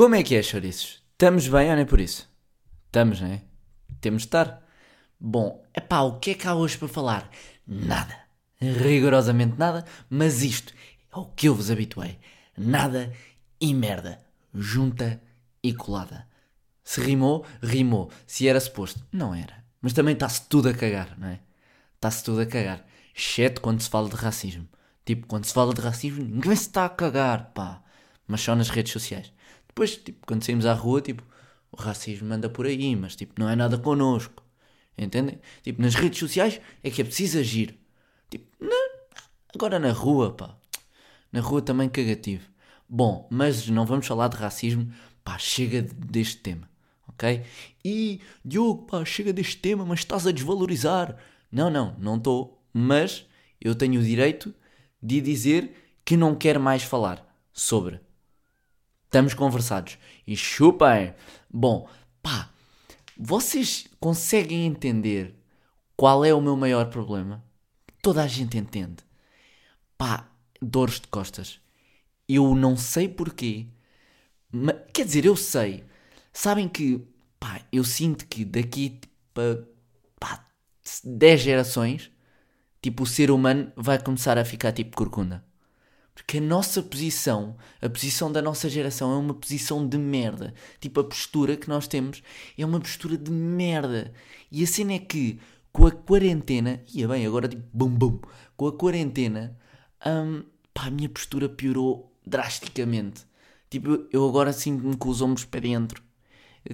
Como é que é, chouriços? Estamos bem ou nem por isso? Estamos, não é? Temos de estar. Bom, epá, o que é que há hoje para falar? Nada. Rigorosamente nada, mas isto é o que eu vos habituei. Nada e merda. Junta e colada. Se rimou, rimou. Se era suposto, não era. Mas também está-se tudo a cagar, não é? Está-se tudo a cagar. Exceto quando se fala de racismo. Tipo, quando se fala de racismo, ninguém se está a cagar, pá. Mas só nas redes sociais. Depois, tipo, quando saímos à rua, tipo, o racismo anda por aí, mas tipo, não é nada connosco. Entendem? Tipo, nas redes sociais é que é preciso agir. Tipo, na... agora na rua, pá. Na rua também cagativo. Bom, mas não vamos falar de racismo, pá, chega deste tema, ok? E, Diogo, pá, chega deste tema, mas estás a desvalorizar. Não, não, não estou, mas eu tenho o direito de dizer que não quero mais falar sobre. Estamos conversados. E chupem! Bom, pá, vocês conseguem entender qual é o meu maior problema? Toda a gente entende. Pá, dores de costas. Eu não sei porquê. Mas, quer dizer, eu sei. Sabem que, pá, eu sinto que daqui para pá, 10 gerações, tipo, o ser humano vai começar a ficar tipo corcunda. Porque a nossa posição, a posição da nossa geração é uma posição de merda. Tipo, a postura que nós temos é uma postura de merda. E a cena é que, com a quarentena, ia bem, agora tipo, bum bum, com a quarentena, hum, pá, a minha postura piorou drasticamente. Tipo, eu agora sinto-me com os ombros para dentro.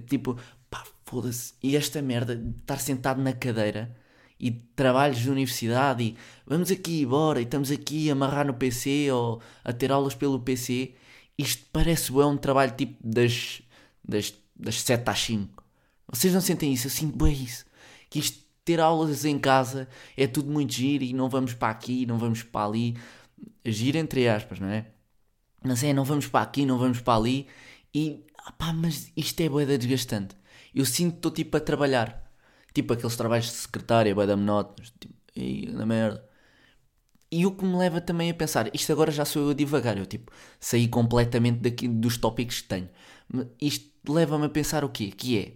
Tipo, pá, foda-se. E esta merda de estar sentado na cadeira e trabalhos de universidade e vamos aqui embora e estamos aqui a amarrar no PC ou a ter aulas pelo PC. Isto parece bem um trabalho tipo das, das, das 7 às 5. Vocês não sentem isso? Eu sinto bem isso. Que isto ter aulas em casa é tudo muito giro e não vamos para aqui, não vamos para ali. Giro entre aspas, não é? Mas é, não vamos para aqui, não vamos para ali. E, pá, mas isto é boeda desgastante. Eu sinto que estou tipo a trabalhar Tipo aqueles trabalhos de secretária, vai dar monótonos. Tipo, na merda. E o que me leva também a pensar, isto agora já sou eu a divagar, eu tipo, saí completamente daqui, dos tópicos que tenho. Isto leva-me a pensar o quê? Que é,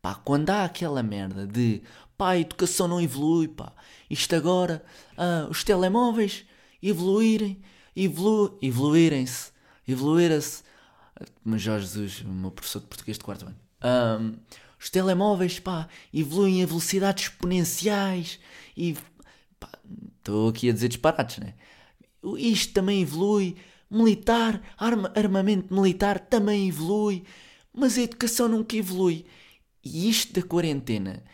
pá, quando há aquela merda de, pá, a educação não evolui, pá, isto agora, ah, os telemóveis evoluírem, evolu evoluírem-se, evoluírem-se. Mas Jorge Jesus, o meu professor de português de quarto ano. Um, os telemóveis, pá, evoluem a velocidades exponenciais e. estou aqui a dizer disparates, né? Isto também evolui. Militar, arma, armamento militar também evolui. Mas a educação nunca evolui. E isto da quarentena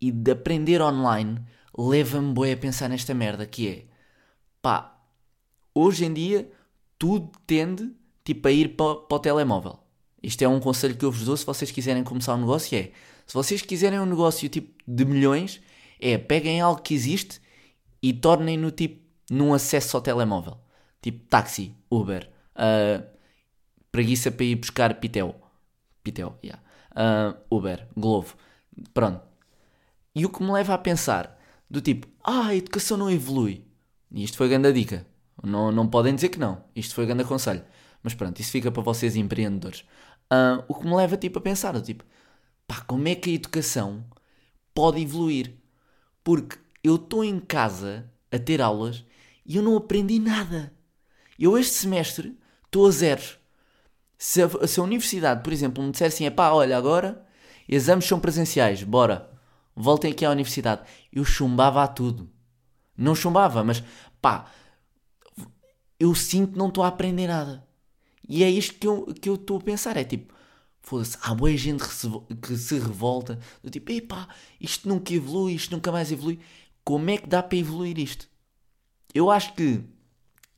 e de aprender online leva-me bem a pensar nesta merda que é pá, hoje em dia tudo tende tipo a ir para, para o telemóvel. Isto é um conselho que eu vos dou se vocês quiserem começar um negócio, é se vocês quiserem um negócio tipo de milhões, é peguem algo que existe e tornem-no tipo num acesso ao telemóvel. Tipo táxi, Uber, uh, preguiça para ir buscar Pitel. Pitel, yeah. Uh, Uber, Glovo. Pronto. E o que me leva a pensar, do tipo, ah, a educação não evolui. E isto foi grande dica. Não, não podem dizer que não. Isto foi grande conselho. Mas pronto, isso fica para vocês empreendedores. Uh, o que me leva tipo, a pensar, tipo, pá, como é que a educação pode evoluir? Porque eu estou em casa a ter aulas e eu não aprendi nada. Eu este semestre estou a zeros. Se a, se a universidade, por exemplo, me disser assim, é pá, olha, agora exames são presenciais, bora, voltem aqui à universidade. Eu chumbava a tudo. Não chumbava, mas pá, eu sinto que não estou a aprender nada. E é isto que eu que estou a pensar. É tipo, foda-se, há boa gente que se revolta. Do tipo, epá, isto nunca evolui, isto nunca mais evolui. Como é que dá para evoluir isto? Eu acho que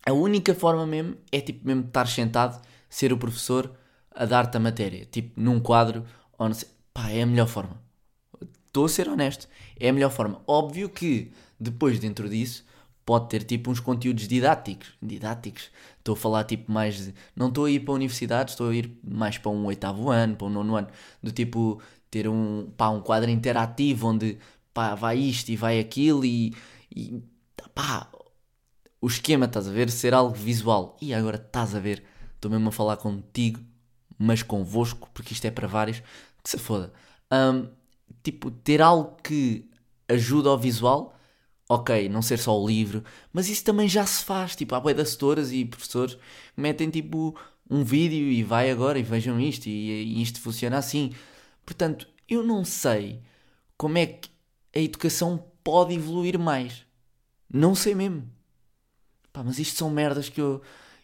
a única forma mesmo é tipo mesmo estar sentado, ser o professor a dar-te a matéria. Tipo, num quadro, ou não sei. Pá, é a melhor forma. Estou a ser honesto. É a melhor forma. Óbvio que depois dentro disso pode ter tipo uns conteúdos didáticos. Didáticos. Estou a falar tipo mais de. Não estou a ir para a universidade, estou a ir mais para um oitavo ano, para um nono ano. Do tipo ter um, pá, um quadro interativo onde pá, vai isto e vai aquilo e, e pá, o esquema, estás a ver? Ser algo visual. E agora estás a ver, estou mesmo a falar contigo, mas convosco, porque isto é para vários, que se foda. Um, tipo, ter algo que ajuda ao visual, ok, não ser só o livro, mas isso também já se faz. Tipo, há boia das tutoras e professores metem tipo um vídeo e vai agora e vejam isto e, e isto funciona assim. Portanto, eu não sei como é que a educação pode evoluir mais. Não sei mesmo. Pá, mas isto são merdas que eu,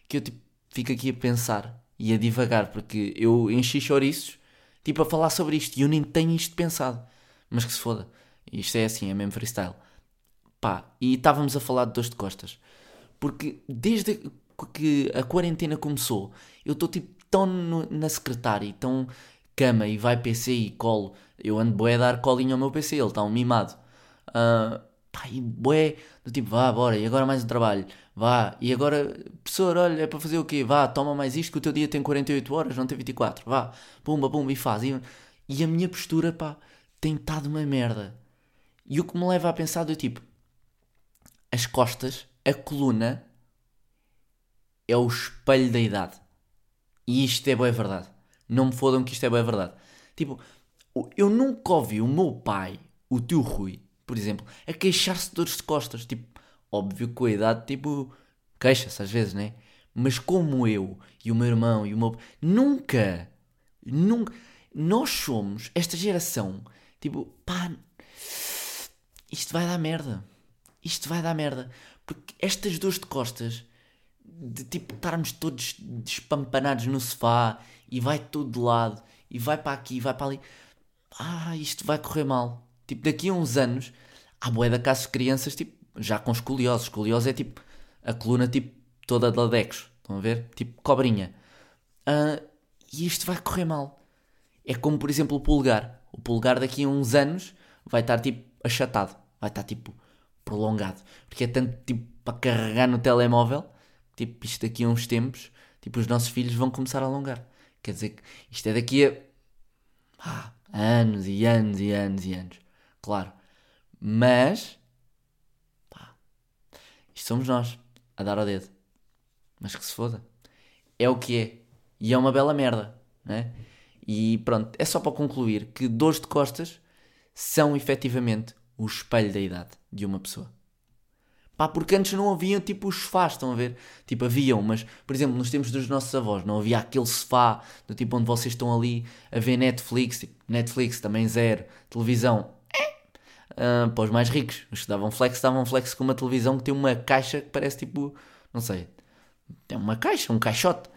que eu tipo, fico aqui a pensar e a divagar, porque eu enchi chouriços tipo a falar sobre isto e eu nem tenho isto pensado. Mas que se foda. Isto é assim, é mesmo freestyle. Pá, e estávamos a falar de dores de costas. Porque desde que a quarentena começou, eu estou tipo tão no, na secretária, tão cama e vai PC e colo. Eu ando bué a dar colinho ao meu PC, ele está um mimado. Uh, pá, e bué, do tipo, vá, bora, e agora mais um trabalho, vá, e agora, professor, olha, é para fazer o quê? Vá, toma mais isto que o teu dia tem 48 horas, não tem 24, vá, pumba, pumba, e faz. E, e a minha postura, pá, tem estado uma merda. E o que me leva a pensar do tipo, as costas, a coluna, é o espelho da idade. E isto é boa verdade. Não me fodam que isto é boa verdade. Tipo, eu nunca ouvi o meu pai, o tio Rui, por exemplo, a queixar-se de dores de costas. Tipo, óbvio que com a idade, tipo, queixa-se às vezes, né? Mas como eu e o meu irmão e o meu. Nunca! Nunca! Nós somos, esta geração, tipo, pá. Isto vai dar merda. Isto vai dar merda. Porque estas dores de costas, de tipo estarmos todos despampanados no sofá e vai tudo de lado e vai para aqui e vai para ali. Ah, isto vai correr mal. Tipo, daqui a uns anos, há boé da caso de crianças, tipo, já com escoliose. Escoliose é tipo a coluna tipo toda de ladecos. Estão a ver? Tipo cobrinha. Uh, e isto vai correr mal. É como, por exemplo, o pulgar. O pulgar daqui a uns anos vai estar tipo achatado. Vai estar tipo prolongado. Porque é tanto tipo para carregar no telemóvel. Tipo, isto daqui a uns tempos, tipo, os nossos filhos vão começar a alongar. Quer dizer que isto é daqui a ah, anos e anos e anos e anos claro. Mas, pá, isto somos nós, a dar ao dedo. Mas que se foda. É o que é. E é uma bela merda, né? E pronto, é só para concluir que dores de costas são efetivamente o espelho da idade de uma pessoa. Pá, porque antes não haviam tipo os sofás, estão a ver? Tipo, haviam, mas, por exemplo, nos tempos dos nossos avós, não havia aquele sofá do tipo onde vocês estão ali a ver Netflix, tipo, Netflix também zero, televisão uh, para os mais ricos. Os que davam flex, davam flex com uma televisão que tem uma caixa que parece tipo, não sei, tem uma caixa, um caixote.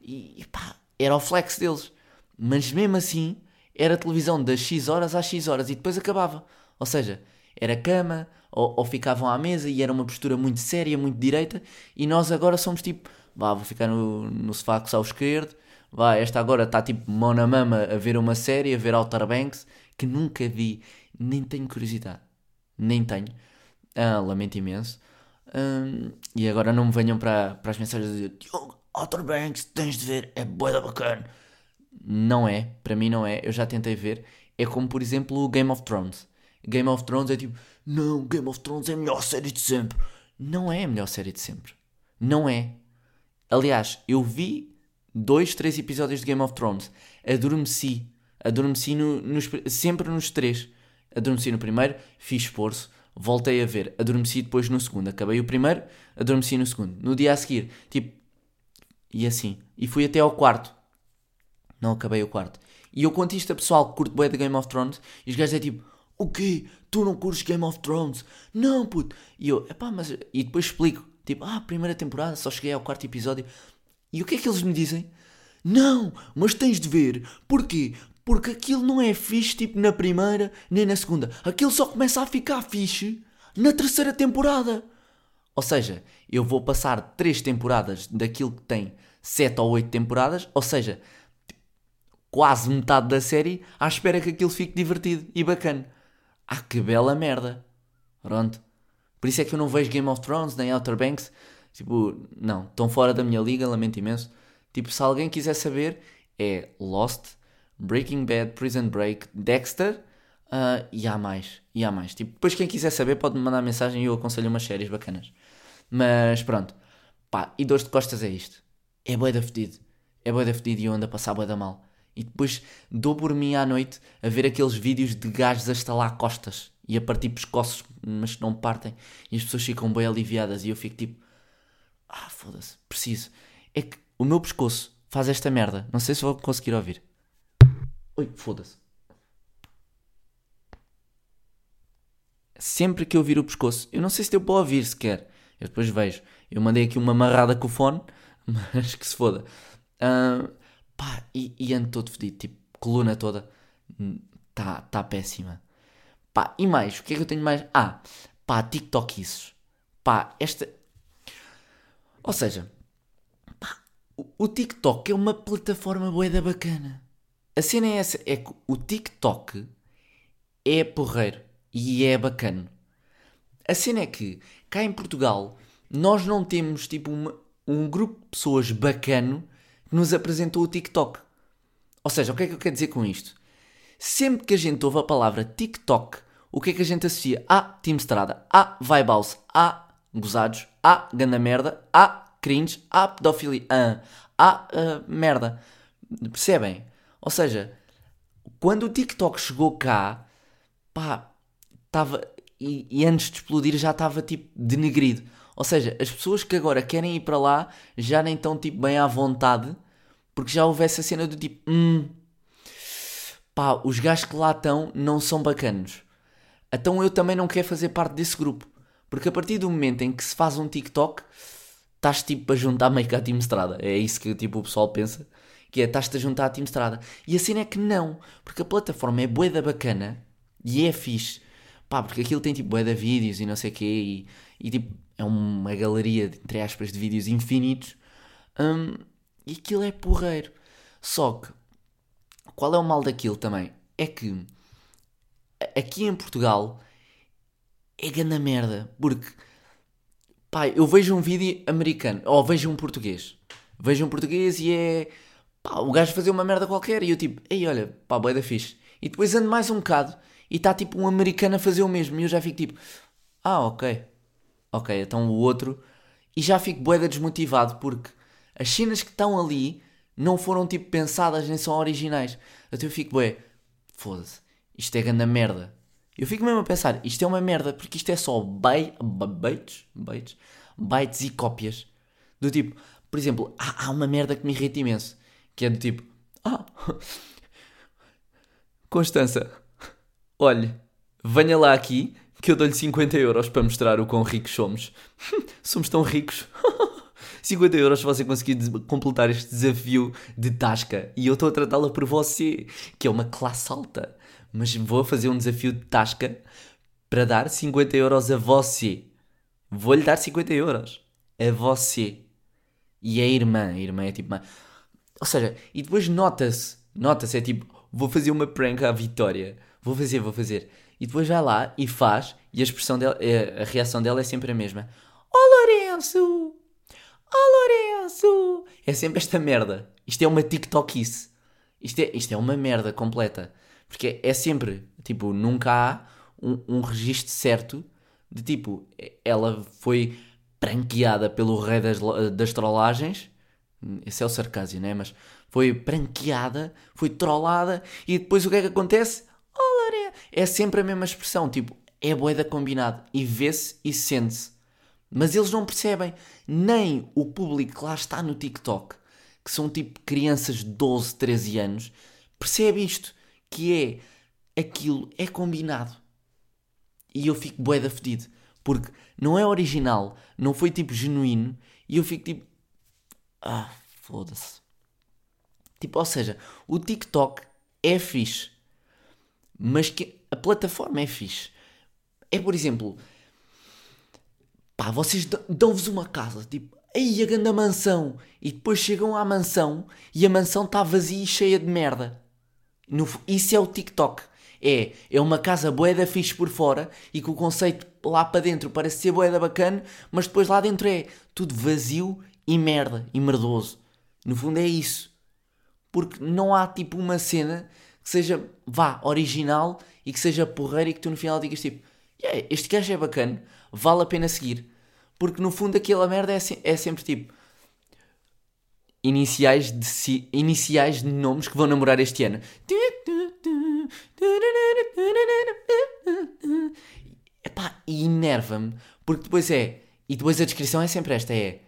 E pá, era o flex deles. Mas mesmo assim, era televisão das X horas às X horas e depois acabava. Ou seja, era cama, ou, ou, ficavam à mesa e era uma postura muito séria, muito direita, e nós agora somos tipo, vá, vou ficar no, no sofá com o esquerdo, vá, esta agora está tipo mão na mama a ver uma série, a ver Outer Banks, que nunca vi nem tenho curiosidade. Nem tenho. Ah, lamento imenso. Um, e agora não me venham para, para as mensagens dizer Diogo, Outer Banks, tens de ver, é boa bacana. Não é, para mim não é, eu já tentei ver. É como, por exemplo, o Game of Thrones. Game of Thrones é tipo, não, Game of Thrones é a melhor série de sempre. Não é a melhor série de sempre. Não é. Aliás, eu vi dois, três episódios de Game of Thrones. Adormeci. Adormeci no, nos, sempre nos três. Adormeci no primeiro, fiz esforço, voltei a ver, adormeci depois no segundo. Acabei o primeiro, adormeci no segundo. No dia a seguir, tipo. E assim. E fui até ao quarto. Não acabei o quarto. E eu conto isto a pessoal que curte bem de Game of Thrones e os gajos é tipo: O quê? Tu não curtes Game of Thrones? Não, puto. E eu, epá, mas. E depois explico: Tipo, ah, primeira temporada, só cheguei ao quarto episódio. E o que é que eles me dizem? Não, mas tens de ver. Porquê? Porque aquilo não é fixe tipo na primeira nem na segunda. Aquilo só começa a ficar fixe na terceira temporada. Ou seja, eu vou passar três temporadas daquilo que tem sete ou oito temporadas, ou seja, quase metade da série à espera que aquilo fique divertido e bacana. Ah, que bela merda. Pronto. Por isso é que eu não vejo Game of Thrones nem Outer Banks. Tipo, não, estão fora da minha liga, lamento imenso. Tipo, se alguém quiser saber, é Lost, Breaking Bad, Prison Break, Dexter uh, e há mais. E há mais. Tipo, depois quem quiser saber pode me mandar mensagem e eu aconselho umas séries bacanas. Mas pronto. Pá, e dores de costas é isto. É bué da fedido. é bué da fedido e eu ando a passar bué da mal. E depois dou por mim à noite a ver aqueles vídeos de gajos a estalar costas e a partir pescoços, mas que não partem. E as pessoas ficam bem aliviadas e eu fico tipo, ah, foda-se, preciso. É que o meu pescoço faz esta merda. Não sei se vou conseguir ouvir. Oi, foda-se. Sempre que eu viro o pescoço, eu não sei se deu para ouvir sequer. Eu depois vejo. Eu mandei aqui uma amarrada com o fone, mas que se foda. Uh, pá, e, e ando todo fedido, tipo, coluna toda. Tá, tá péssima. Pá, e mais, o que é que eu tenho mais? Ah, pá, TikTok isso. Pá, esta. Ou seja, pá, o, o TikTok é uma plataforma boeda bacana. A cena é essa, é que o TikTok é porreiro e é bacana. A cena é que cá em Portugal nós não temos tipo uma, um grupo de pessoas bacano que nos apresentou o TikTok. Ou seja, o que é que eu quero dizer com isto? Sempre que a gente ouve a palavra TikTok, o que é que a gente associa? A Team Strada, A Vibe House, A Gozados, A Ganda Merda, A Cringe, A Pedofilia, A, a uh, Merda. Percebem? Ou seja, quando o TikTok chegou cá, pá, estava. E, e, antes de explodir já estava tipo denegrido. Ou seja, as pessoas que agora querem ir para lá já nem estão tipo bem à vontade porque já houvesse a cena do tipo, hum, pá, os gajos que lá estão não são bacanos. Então eu também não quero fazer parte desse grupo. Porque a partir do momento em que se faz um TikTok, estás tipo a juntar meio que a Team Strada. É isso que tipo, o pessoal pensa que é estás-te a juntar à Team Strada. E a cena é que não, porque a plataforma é bué da bacana e é fixe. Pá, porque aquilo tem tipo bué da vídeos e não sei o quê e, e tipo é uma galeria, entre aspas, de vídeos infinitos. Hum, e aquilo é porreiro. Só que, qual é o mal daquilo também? É que aqui em Portugal é grande merda. Porque, pá, eu vejo um vídeo americano, ou vejo um português. Vejo um português e é pá, o gajo fazia uma merda qualquer e eu tipo, ei, olha, pá, boeda fixe. E depois ando mais um bocado e está tipo um americano a fazer o mesmo e eu já fico tipo, ah, ok, ok, então o outro. E já fico boeda desmotivado porque as cenas que estão ali não foram tipo pensadas nem são originais. Então eu fico, bué, foda-se, isto é grande merda. Eu fico mesmo a pensar, isto é uma merda porque isto é só baits, baits, bytes e cópias. Do tipo, por exemplo, há, há uma merda que me irrita imenso que é do tipo: Ah, Constança, olhe, venha lá aqui que eu dou-lhe 50 euros para mostrar o quão ricos somos. somos tão ricos. 50 euros se você conseguir completar este desafio de tasca. E eu estou a tratá-la por você, que é uma classe alta. Mas vou fazer um desafio de tasca para dar 50 euros a você. Vou-lhe dar 50 euros. A você. E a irmã. A irmã é tipo. Ou seja, e depois nota-se, nota-se, é tipo, vou fazer uma prank à Vitória, vou fazer, vou fazer. E depois vai lá e faz, e a expressão dela, é, a reação dela é sempre a mesma. Oh Lourenço! Oh Lourenço! É sempre esta merda. Isto é uma TikTokice. Isto é, isto é uma merda completa. Porque é sempre, tipo, nunca há um, um registro certo de tipo, ela foi pranqueada pelo rei das, das trollagens esse é o sarcasmo, né? Mas foi pranqueada, foi trollada e depois o que é que acontece? É sempre a mesma expressão, tipo, é boeda combinado e vê-se e sente-se. Mas eles não percebem, nem o público que lá está no TikTok, que são tipo crianças de 12, 13 anos, percebe isto, que é aquilo é combinado. E eu fico boeda fedido, porque não é original, não foi tipo genuíno, e eu fico tipo, ah, foda-se. Tipo, ou seja, o TikTok é fixe, mas que a plataforma é fixe. É, por exemplo, pá, vocês dão-vos uma casa, tipo, aí a grande mansão, e depois chegam à mansão e a mansão está vazia e cheia de merda. No, isso é o TikTok. É, é uma casa boeda fixe por fora e que o conceito lá para dentro parece ser boeda bacana, mas depois lá dentro é tudo vazio e merda, e merdoso. No fundo é isso. Porque não há tipo uma cena que seja, vá, original e que seja porreira e que tu no final digas tipo, yeah, este gajo é bacana, vale a pena seguir. Porque no fundo aquela merda é, se é sempre tipo, iniciais de, si, iniciais de nomes que vão namorar este ano. Epá, e enerva-me, porque depois é, e depois a descrição é sempre esta, é,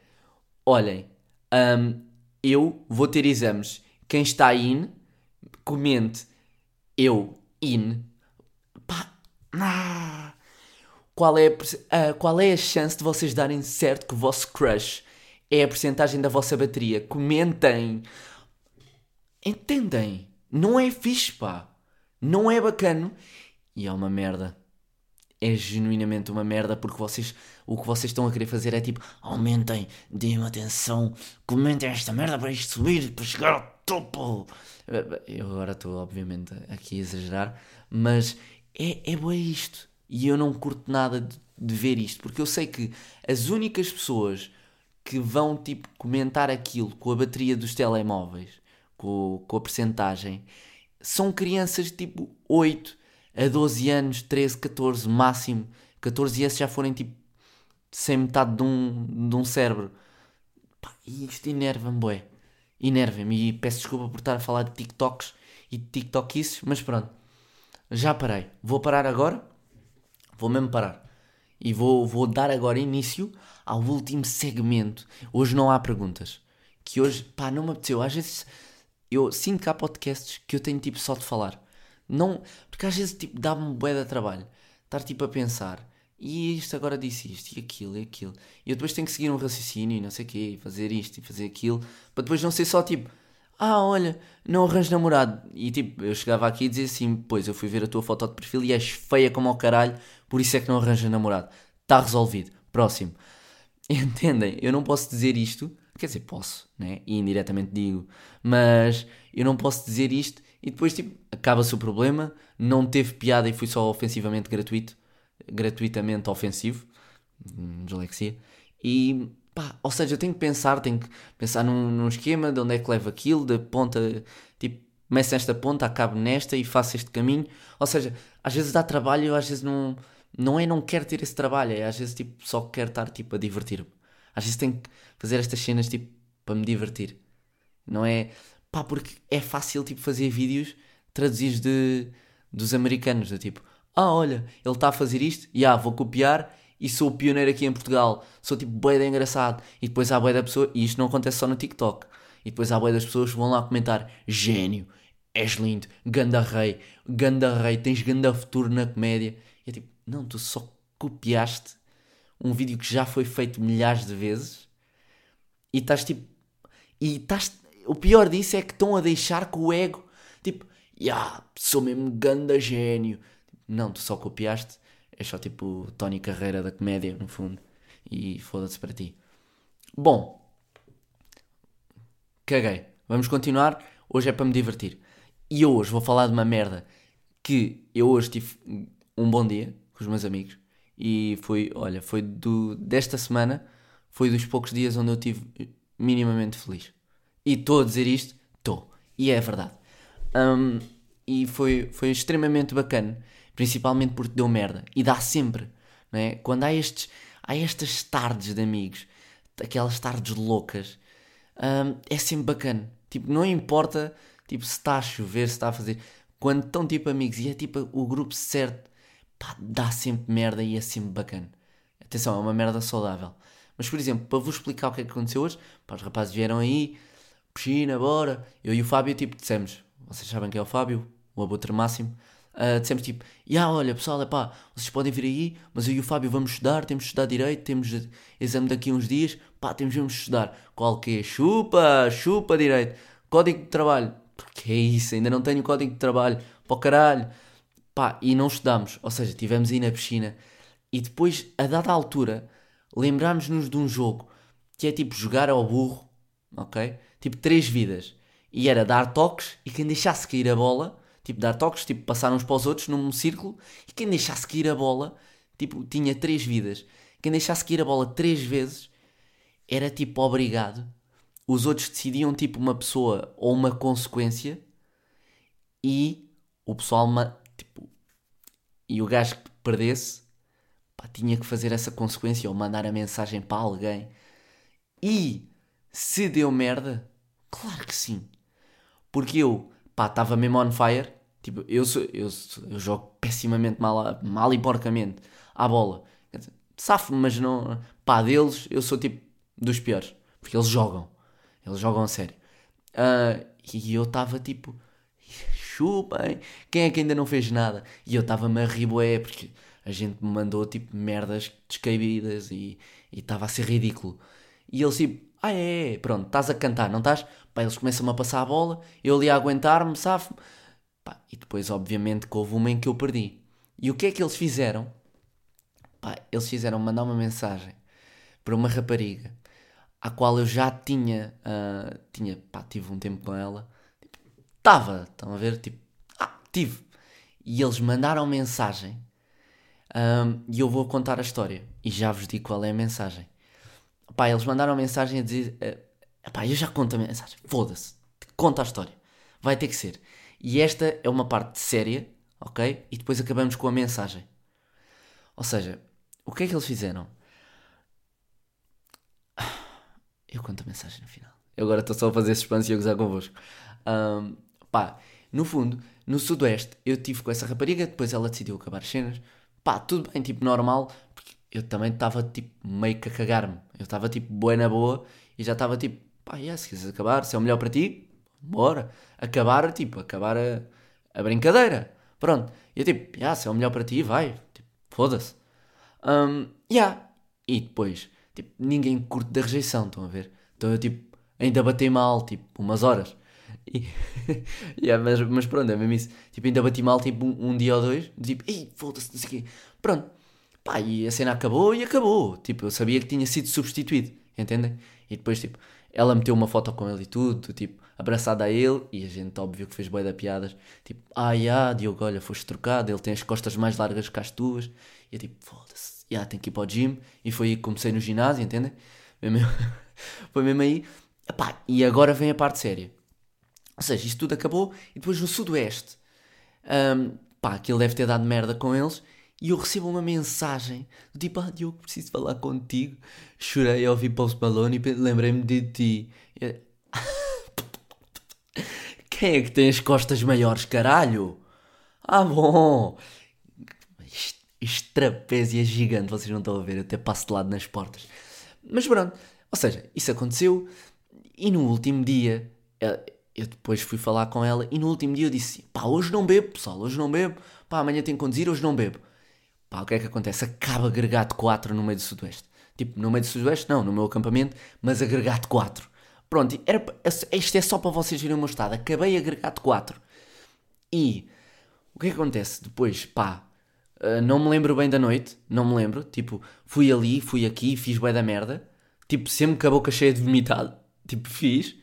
olhem, um, eu vou ter exames, quem está in, comente, eu, in, pá, ah, qual é, a, uh, qual é a chance de vocês darem certo que o vosso crush é a porcentagem da vossa bateria? Comentem. Entendem? Não é fixe, pá. Não é bacana. E é uma merda. É genuinamente uma merda porque vocês, o que vocês estão a querer fazer é tipo aumentem, deem atenção, comentem esta merda para isto subir, para chegar ao topo. Eu agora estou, obviamente, aqui a exagerar, mas é, é bem isto. E eu não curto nada de, de ver isto, porque eu sei que as únicas pessoas que vão tipo comentar aquilo com a bateria dos telemóveis, com, com a percentagem, são crianças tipo 8 a 12 anos, 13, 14 máximo. 14 e já forem tipo sem metade de um, de um cérebro. E isto enerva-me, bué. Enerva-me. E peço desculpa por estar a falar de TikToks e de TikTokices, mas pronto. Já parei. Vou parar agora. Vou mesmo parar. E vou, vou dar agora início ao último segmento. Hoje não há perguntas. Que hoje, pá, não me apeteceu. Às vezes eu sinto que há podcasts que eu tenho tipo só de falar. Não, porque às vezes tipo dá-me bué de trabalho estar tipo a pensar. E isto agora disse isto, e aquilo, e aquilo. E eu depois tenho que seguir um raciocínio e não sei o quê, e fazer isto e fazer aquilo, para depois não ser só tipo, ah, olha, não arranjo namorado. E tipo, eu chegava aqui e dizia assim, pois eu fui ver a tua foto de perfil e és feia como ao caralho, por isso é que não arranjas namorado. Está resolvido. Próximo. Entendem? Eu não posso dizer isto. Quer dizer, posso, né? E indiretamente digo. Mas eu não posso dizer isto e depois, tipo, acaba-se o problema. Não teve piada e foi só ofensivamente gratuito. Gratuitamente ofensivo. Hum, dislexia. E pá, ou seja, eu tenho que pensar, tenho que pensar num, num esquema de onde é que leva aquilo, da ponta, tipo, começo nesta ponta, acabo nesta e faço este caminho. Ou seja, às vezes dá trabalho, às vezes não não é não quero ter esse trabalho, é às vezes tipo, só quero estar tipo, a divertir-me. Às vezes tenho que fazer estas cenas tipo, para me divertir. Não é. Pá, porque é fácil tipo, fazer vídeos traduzidos de, dos americanos, do tipo, ah, olha, ele está a fazer isto, e ah, vou copiar e sou o pioneiro aqui em Portugal. Sou tipo bué engraçado. E depois há bué da pessoa, e isto não acontece só no TikTok. E depois há bué das pessoas que vão lá comentar: gênio, és lindo, ganda rei, ganda rei, tens ganda futuro na comédia. E é tipo, não, tu só copiaste um vídeo que já foi feito milhares de vezes e estás tipo. E estás. O pior disso é que estão a deixar com o ego, tipo, yeah, sou mesmo ganda gênio. Não, tu só copiaste, é só tipo Tony Carreira da comédia, no fundo. E foda-se para ti. Bom, caguei. Vamos continuar. Hoje é para me divertir. E hoje vou falar de uma merda que eu hoje tive um bom dia com os meus amigos. E foi, olha, foi do, desta semana, foi dos poucos dias onde eu estive minimamente feliz. E estou a dizer isto, estou. E é verdade. Um, e foi, foi extremamente bacana, principalmente porque deu merda. E dá sempre, não é? Quando há, estes, há estas tardes de amigos, aquelas tardes loucas, um, é sempre bacana. Tipo, não importa tipo, se está a chover, se está a fazer. Quando estão tipo amigos e é tipo o grupo certo pá, dá sempre merda e é sempre bacana. Atenção, é uma merda saudável. Mas, por exemplo, para vos explicar o que é que aconteceu hoje, pá, os rapazes vieram aí, piscina, bora. Eu e o Fábio, tipo, dissemos, vocês sabem quem é o Fábio, o abutre máximo. Uh, dissemos tipo, e ah, olha pessoal, é pá, vocês podem vir aí, mas eu e o Fábio vamos estudar, temos de estudar direito, temos exame daqui a uns dias, pá, temos de estudar. Qual que é? Chupa, chupa direito. Código de trabalho. Que é isso? Ainda não tenho código de trabalho. O caralho. Pá, e não estudámos, ou seja, estivemos aí na piscina e depois, a dada altura, lembrámos-nos de um jogo que é tipo jogar ao burro, ok? Tipo três vidas. E era dar toques e quem deixasse cair a bola, tipo dar toques, tipo passar uns para os outros num círculo, e quem deixasse cair a bola, tipo, tinha três vidas. Quem deixasse cair a bola três vezes era tipo obrigado. Os outros decidiam tipo uma pessoa ou uma consequência e o pessoal Tipo, e o gajo que perdesse pá, tinha que fazer essa consequência ou mandar a mensagem para alguém. E se deu merda, Claro que sim. Porque eu, pá, estava mesmo on fire. Tipo, eu, sou, eu, eu jogo pessimamente mal, mal e porcamente à bola. Safo, mas não. Pá, deles eu sou tipo dos piores. Porque eles jogam. Eles jogam a sério. Uh, e eu estava tipo. Chupem. Quem é que ainda não fez nada? E eu estava-me a rir, bué, porque a gente me mandou tipo merdas descabidas e estava a ser ridículo. E eles tipo, ah é, é pronto, estás a cantar, não estás? Pá, eles começam-me a passar a bola, eu ali a aguentar-me, safo Pá, e depois, obviamente, que houve uma em que eu perdi. E o que é que eles fizeram? Pá, eles fizeram mandar uma mensagem para uma rapariga à qual eu já tinha, uh, tinha, pá, tive um tempo com ela. Estava, estão a ver? Tipo, ah, tive. E eles mandaram mensagem um, e eu vou contar a história. E já vos digo qual é a mensagem. Pá, eles mandaram mensagem a dizer: uh, pá, eu já conto a mensagem. Foda-se. Conta a história. Vai ter que ser. E esta é uma parte séria, ok? E depois acabamos com a mensagem. Ou seja, o que é que eles fizeram? Eu conto a mensagem no final. Eu agora estou só a fazer suspense e a gozar convosco. Um, pá, no fundo, no Sudoeste, eu tive com essa rapariga, depois ela decidiu acabar as cenas. Pá, tudo bem, tipo, normal, porque eu também estava, tipo, meio que a cagar-me. Eu estava, tipo, boa na boa e já estava, tipo, pá, yeah, se quiseres acabar, se é o melhor para ti, bora. Acabar, tipo, acabar a, a brincadeira. Pronto. E eu, tipo, yeah, se é o melhor para ti, vai. Tipo, foda-se. Um, yeah. E depois, tipo, ninguém curte da rejeição, estão a ver? Então eu, tipo, ainda bati mal, tipo, umas horas. E, yeah, mas, mas pronto, é mesmo isso. Tipo, ainda bati mal, tipo, um, um dia ou dois. Tipo, ei, foda-se, não sei o quê. Pronto. Pá, e a cena acabou e acabou. Tipo, eu sabia que tinha sido substituído, entendem? E depois, tipo, ela meteu uma foto com ele e tudo, tipo, abraçada a ele, e a gente, óbvio, que fez boia da piadas, tipo, ah, yeah, Diogo, olha, foste trocado, ele tem as costas mais largas que as tuas, e eu, tipo, foda-se, yeah, tenho que ir para o gym, e foi aí que comecei no ginásio, entendem? Foi mesmo aí, Epá, e agora vem a parte séria. Ou seja, isto tudo acabou, e depois no Sudoeste, um, pá, aquilo deve ter dado merda com eles, e eu recebo uma mensagem do tipo, ah, Diogo, preciso falar contigo. Chorei ao ouvir Post Malone e lembrei-me de ti. Quem é que tem as costas maiores, caralho? Ah, bom. Este gigante, vocês não estão a ver, eu até passo de lado nas portas. Mas pronto, ou seja, isso aconteceu e no último dia, eh, eu depois fui falar com ela e no último dia eu disse: pá, hoje não bebo, pessoal, hoje não bebo, pá, amanhã tenho que conduzir, hoje não bebo. Pá, o que é que acontece? Acaba agregado 4 no meio do Sudoeste. Tipo, no meio do Sudoeste, não, no meu acampamento, mas agregado 4. Pronto, era, isto é só para vocês verem o meu estado. Acabei agregado 4. E o que é que acontece? Depois, pá, uh, não me lembro bem da noite, não me lembro. Tipo, fui ali, fui aqui, fiz bué da merda. Tipo, sempre com a boca cheia de vomitado. Tipo, fiz.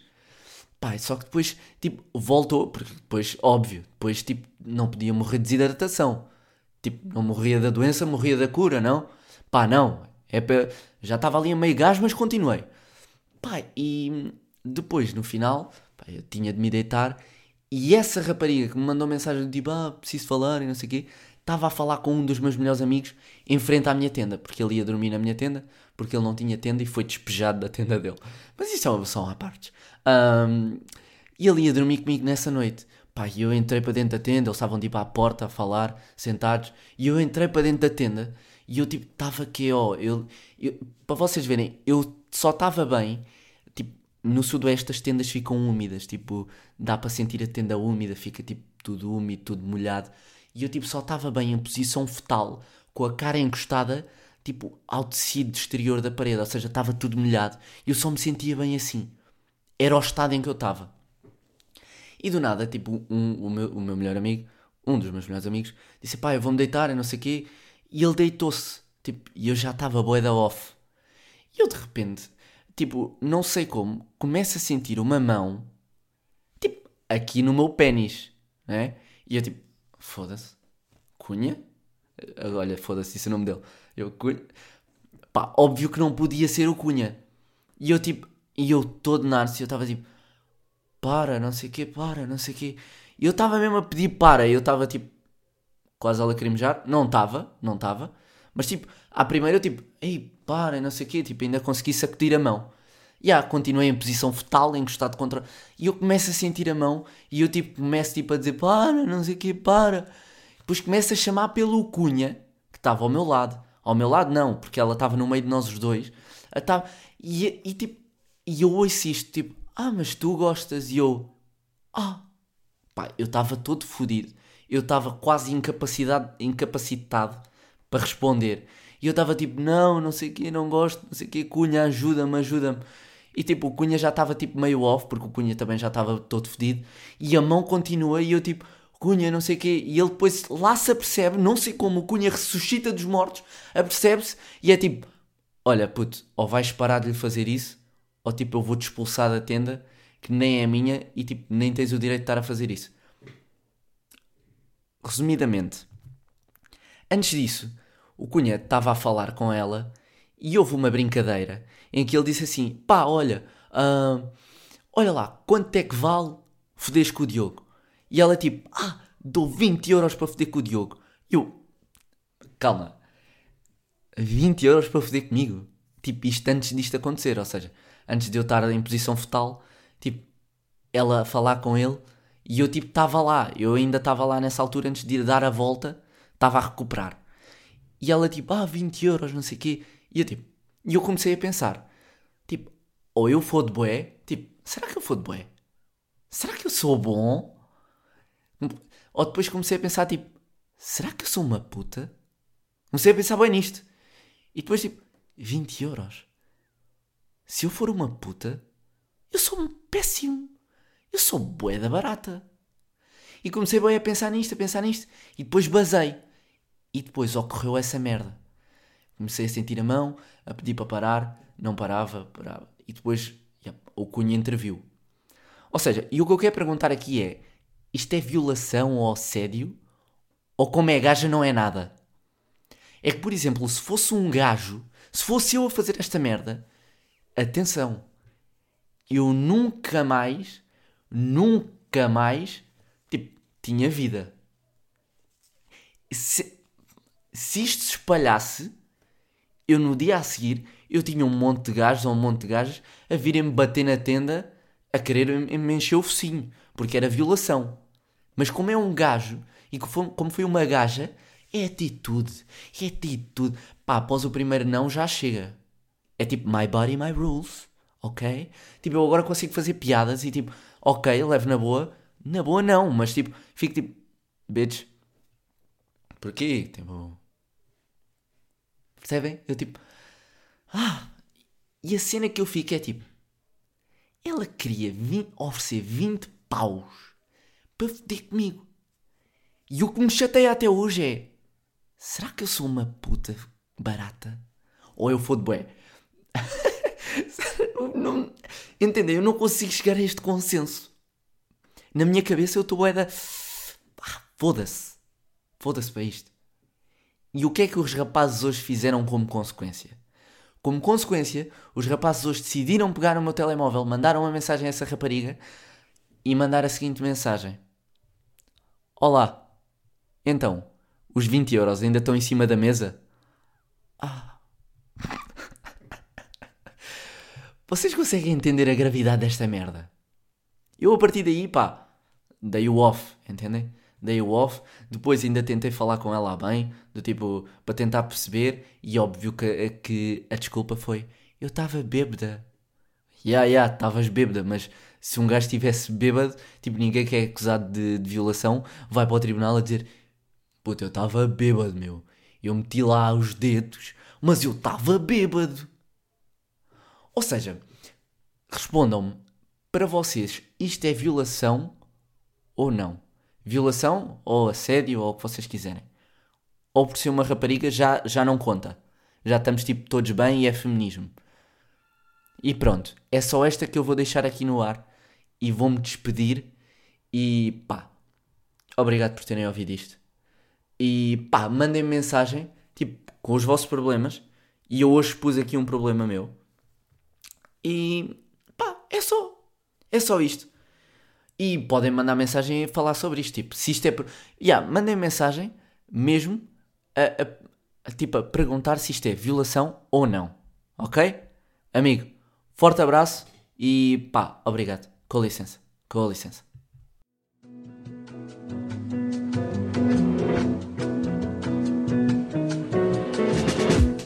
Pá, só que depois, tipo, voltou, porque depois, óbvio, depois, tipo, não podia morrer de desidratação. Tipo, não morria da doença, morria da cura, não? Pá, não. É pra... Já estava ali a meio gás, mas continuei. Pá, e depois, no final, pá, eu tinha de me deitar e essa rapariga que me mandou mensagem tipo, ah, preciso falar e não sei o quê, estava a falar com um dos meus melhores amigos em frente à minha tenda, porque ele ia dormir na minha tenda, porque ele não tinha tenda e foi despejado da tenda dele. Mas isso é uma só à parte. Um, e ele ia dormir comigo nessa noite. Pá, e eu entrei para dentro da tenda, eles estavam tipo à porta a falar, sentados, e eu entrei para dentro da tenda e eu tipo estava que ó, eu, eu, para vocês verem, eu só estava bem, no sudoeste as tendas ficam úmidas, tipo, dá para sentir a tenda úmida, fica tipo tudo úmido, tudo molhado, e eu tipo só estava bem em posição fetal, com a cara encostada, tipo, ao tecido exterior da parede, ou seja, estava tudo molhado, e eu só me sentia bem assim. Era o estado em que eu estava. E do nada, tipo, um, o, meu, o meu melhor amigo, um dos meus melhores amigos, disse: pá, eu vou-me deitar e não sei o quê. E ele deitou-se. Tipo, e eu já estava boeda off. E eu de repente, tipo, não sei como, começo a sentir uma mão, tipo, aqui no meu pênis, né? E eu tipo, foda-se, Cunha? Olha, foda-se, isso é o nome dele. Eu, Cunha. Pá, óbvio que não podia ser o Cunha. E eu tipo, e eu todo narciso, eu estava tipo, para, não sei o quê, para, não sei o quê. E eu estava mesmo a pedir para, eu estava tipo, quase a lacrimejar. Não estava, não estava. Mas tipo, à primeira eu tipo, ei, para, não sei o quê, tipo, ainda consegui sacudir a mão. E yeah, continuei em posição fetal, encostado contra. E eu começo a sentir a mão e eu tipo começo tipo, a dizer para, não sei o quê, para. Depois começo a chamar pelo Cunha, que estava ao meu lado. Ao meu lado não, porque ela estava no meio de nós os dois. Tava... E, e tipo, e eu ouço isto, tipo, ah, mas tu gostas? E eu, ah, pá, eu estava todo fodido. Eu estava quase incapacitado para responder. E eu estava tipo, não, não sei o quê, não gosto, não sei o quê, Cunha, ajuda-me, ajuda-me. E tipo, o Cunha já estava tipo meio off, porque o Cunha também já estava todo fedido. E a mão continua e eu tipo, Cunha, não sei o quê. E ele depois lá se apercebe, não sei como, o Cunha ressuscita dos mortos, apercebe-se e é tipo, olha puto, ou vais parar de lhe fazer isso, ou tipo eu vou-te expulsar da tenda, que nem é minha, e tipo, nem tens o direito de estar a fazer isso. Resumidamente, antes disso, o Cunha estava a falar com ela e houve uma brincadeira em que ele disse assim: pá, olha, uh, olha lá, quanto é que vale foderes com o Diogo? E ela tipo, ah, dou 20 euros para foder com o Diogo. E eu, calma, 20 euros para foder comigo? Tipo, isto antes disto acontecer, ou seja, antes de eu estar em posição fetal, tipo, ela falar com ele e eu tipo estava lá, eu ainda estava lá nessa altura antes de ir dar a volta, estava a recuperar. E ela tipo, ah, 20 euros, não sei o quê. E eu tipo, e eu comecei a pensar, tipo, ou eu for de boé, tipo, será que eu for de boé? Será que eu sou bom? Ou depois comecei a pensar, tipo, será que eu sou uma puta? Comecei a pensar bem nisto. E depois, tipo, 20 euros. Se eu for uma puta, eu sou um péssimo. Eu sou bué da barata. E comecei bem a pensar nisto, a pensar nisto. E depois basei. E depois ocorreu essa merda. Comecei a sentir a mão, a pedir para parar, não parava, parava. E depois yeah, o Cunha interviu. Ou seja, e o que eu quero perguntar aqui é: isto é violação ou assédio? Ou como é gaja não é nada? É que, por exemplo, se fosse um gajo, se fosse eu a fazer esta merda, atenção, eu nunca mais, nunca mais, tipo, tinha vida. Se, se isto se espalhasse, eu no dia a seguir, eu tinha um monte de gajos ou um monte de gajas a virem-me bater na tenda a querer me encher o focinho, porque era violação. Mas como é um gajo, e como foi uma gaja, é atitude, é atitude. Pá, após o primeiro não já chega. É tipo, my body, my rules, ok? Tipo, eu agora consigo fazer piadas e tipo, ok, levo na boa. Na boa não, mas tipo, fico tipo, bitch, porquê? Tipo, Percebem? Eu tipo. Ah! E a cena que eu fico é tipo. Ela queria oferecer 20 paus para foder comigo. E o que me chateia até hoje é. Será que eu sou uma puta barata? Ou eu for de bué? não, entendem? Eu não consigo chegar a este consenso. Na minha cabeça eu estou bué da. Ah, foda-se. Foda-se para isto. E o que é que os rapazes hoje fizeram como consequência? Como consequência, os rapazes hoje decidiram pegar o meu telemóvel, mandaram uma mensagem a essa rapariga e mandar a seguinte mensagem: Olá, então, os 20 euros ainda estão em cima da mesa? Ah. Vocês conseguem entender a gravidade desta merda? Eu a partir daí, pá, dei o off, entendem? Dei o off, depois ainda tentei falar com ela bem, do tipo, para tentar perceber, e óbvio que, que a desculpa foi, eu estava bêbada. Ya, yeah, ya, yeah, estavas bêbada, mas se um gajo estivesse bêbado, tipo, ninguém que é acusado de, de violação vai para o tribunal a dizer, puta, eu estava bêbado, meu. Eu meti lá os dedos, mas eu estava bêbado. Ou seja, respondam-me, para vocês, isto é violação ou não? Violação ou assédio ou o que vocês quiserem. Ou por ser uma rapariga já, já não conta. Já estamos tipo todos bem e é feminismo. E pronto, é só esta que eu vou deixar aqui no ar e vou-me despedir e pá, obrigado por terem ouvido isto. E pá, mandem -me mensagem, tipo, com os vossos problemas. E eu hoje pus aqui um problema meu. E pá, é só. É só isto. E podem mandar mensagem e falar sobre isto. Tipo, se isto é. Por... Yeah, mandem mensagem mesmo a, a, a, tipo, a perguntar se isto é violação ou não. Ok? Amigo, Forte abraço e pá, obrigado. Com licença. Com licença.